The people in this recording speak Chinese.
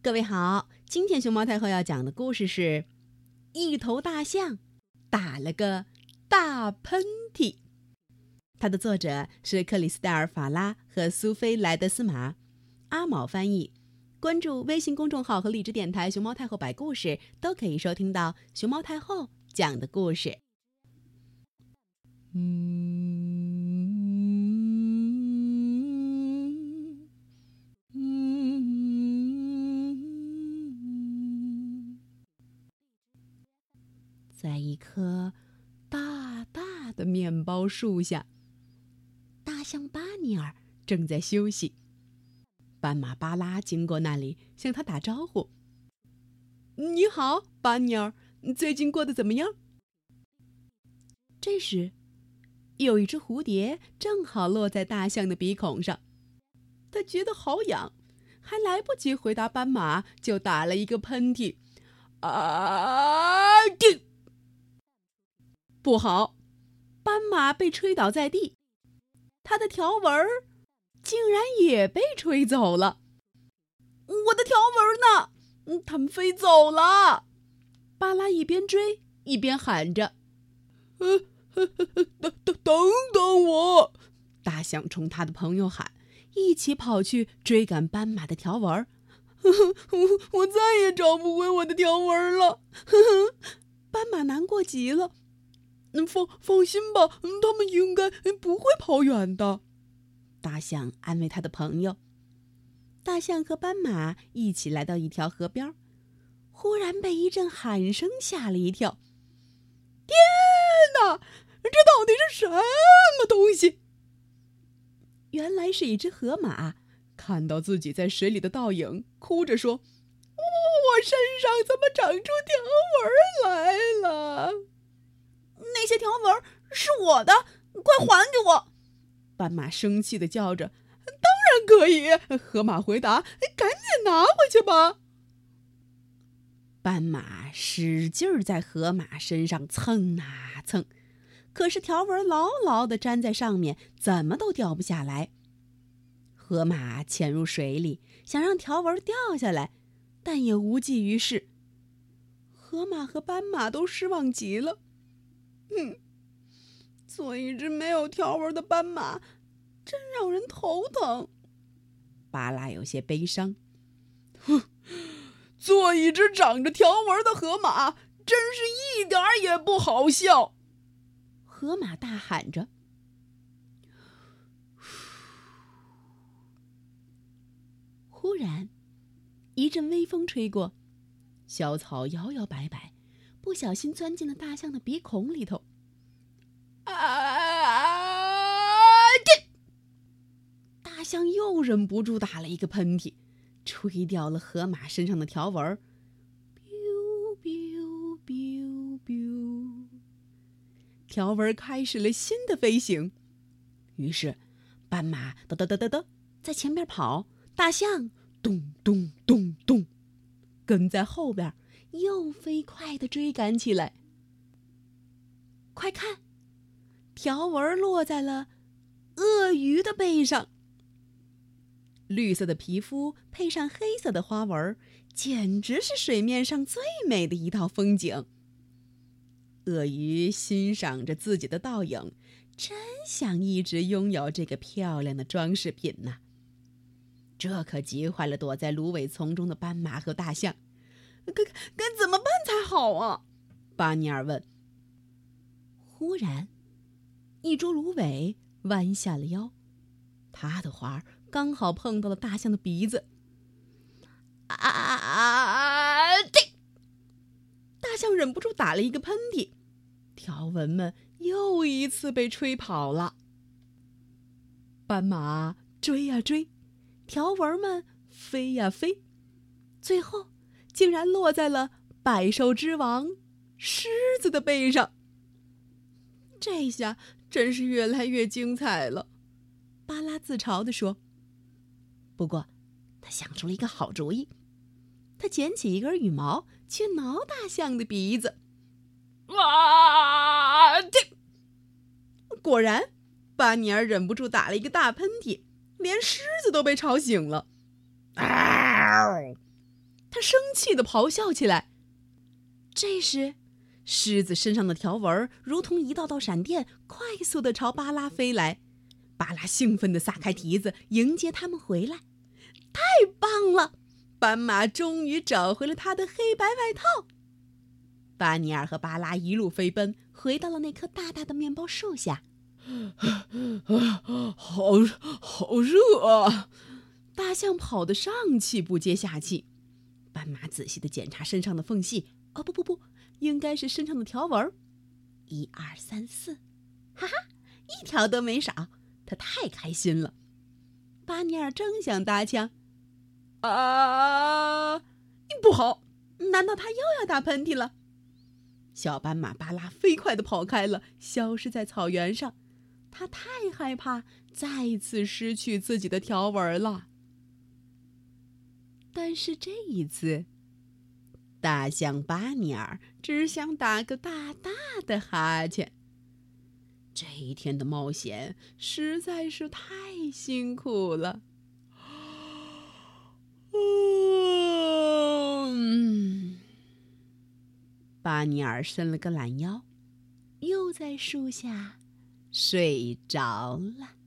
各位好，今天熊猫太后要讲的故事是《一头大象打了个大喷嚏》。它的作者是克里斯戴尔·法拉和苏菲·莱德斯玛，阿毛翻译。关注微信公众号和荔枝电台“熊猫太后摆故事”，都可以收听到熊猫太后讲的故事。嗯。棵大大的面包树下，大象巴尼尔正在休息。斑马巴拉经过那里，向他打招呼：“你好，巴尼尔，最近过得怎么样？”这时，有一只蝴蝶正好落在大象的鼻孔上，他觉得好痒，还来不及回答斑马，就打了一个喷嚏：“啊！”不好，斑马被吹倒在地，它的条纹竟然也被吹走了。我的条纹呢？嗯，它们飞走了。巴拉一边追一边喊着：“呃，等等等等我！”大象冲他的朋友喊，一起跑去追赶斑马的条纹。我我再也找不回我的条纹了。斑马难过极了。放放心吧，他们应该不会跑远的。大象安慰他的朋友。大象和斑马一起来到一条河边，忽然被一阵喊声吓了一跳。天哪，这到底是什么东西？原来是一只河马，看到自己在水里的倒影，哭着说：“我身上怎么长出条纹来了？”那些条纹是我的，快还给我！斑马生气的叫着。当然可以，河马回答。赶紧拿回去吧。斑马使劲在河马身上蹭啊蹭，可是条纹牢牢的粘在上面，怎么都掉不下来。河马潜入水里，想让条纹掉下来，但也无济于事。河马和斑马都失望极了。哼，做一只没有条纹的斑马，真让人头疼。巴拉有些悲伤。哼，做一只长着条纹的河马，真是一点儿也不好笑。河马大喊着。忽然，一阵微风吹过，小草摇摇摆摆。不小心钻进了大象的鼻孔里头。啊！这大象又忍不住打了一个喷嚏，吹掉了河马身上的条纹。biu biu biu biu，条纹开始了新的飞行。于是，斑马嘚嘚嘚嘚嘚在前面跑，大象咚咚咚咚跟在后边。又飞快的追赶起来。快看，条纹落在了鳄鱼的背上。绿色的皮肤配上黑色的花纹，简直是水面上最美的一道风景。鳄鱼欣赏着自己的倒影，真想一直拥有这个漂亮的装饰品呢。这可急坏了躲在芦苇丛中的斑马和大象。该该怎么办才好啊？巴尼尔问。忽然，一株芦苇弯下了腰，它的花刚好碰到了大象的鼻子。啊！这大象忍不住打了一个喷嚏，条纹们又一次被吹跑了。斑马追呀追，条纹们飞呀飞，最后。竟然落在了百兽之王狮子的背上。这下真是越来越精彩了，巴拉自嘲地说。不过，他想出了一个好主意。他捡起一根羽毛去挠大象的鼻子。哇！这果然，巴尼尔忍不住打了一个大喷嚏，连狮子都被吵醒了。啊！他生气的咆哮起来。这时，狮子身上的条纹如同一道道闪电，快速的朝巴拉飞来。巴拉兴奋地撒开蹄子迎接他们回来，太棒了！斑马终于找回了他的黑白外套。巴尼尔和巴拉一路飞奔，回到了那棵大大的面包树下。好，好热啊！大象跑得上气不接下气。斑马仔细地检查身上的缝隙，哦，不不不，应该是身上的条纹。一二三四，哈哈，一条都没少。他太开心了，巴尼尔正想搭腔，啊，不好！难道他又要打喷嚏了？小斑马巴拉飞快地跑开了，消失在草原上。他太害怕再次失去自己的条纹了。但是这一次，大象巴尼尔只想打个大大的哈欠。这一天的冒险实在是太辛苦了。嗯，巴尼尔伸了个懒腰，又在树下睡着了。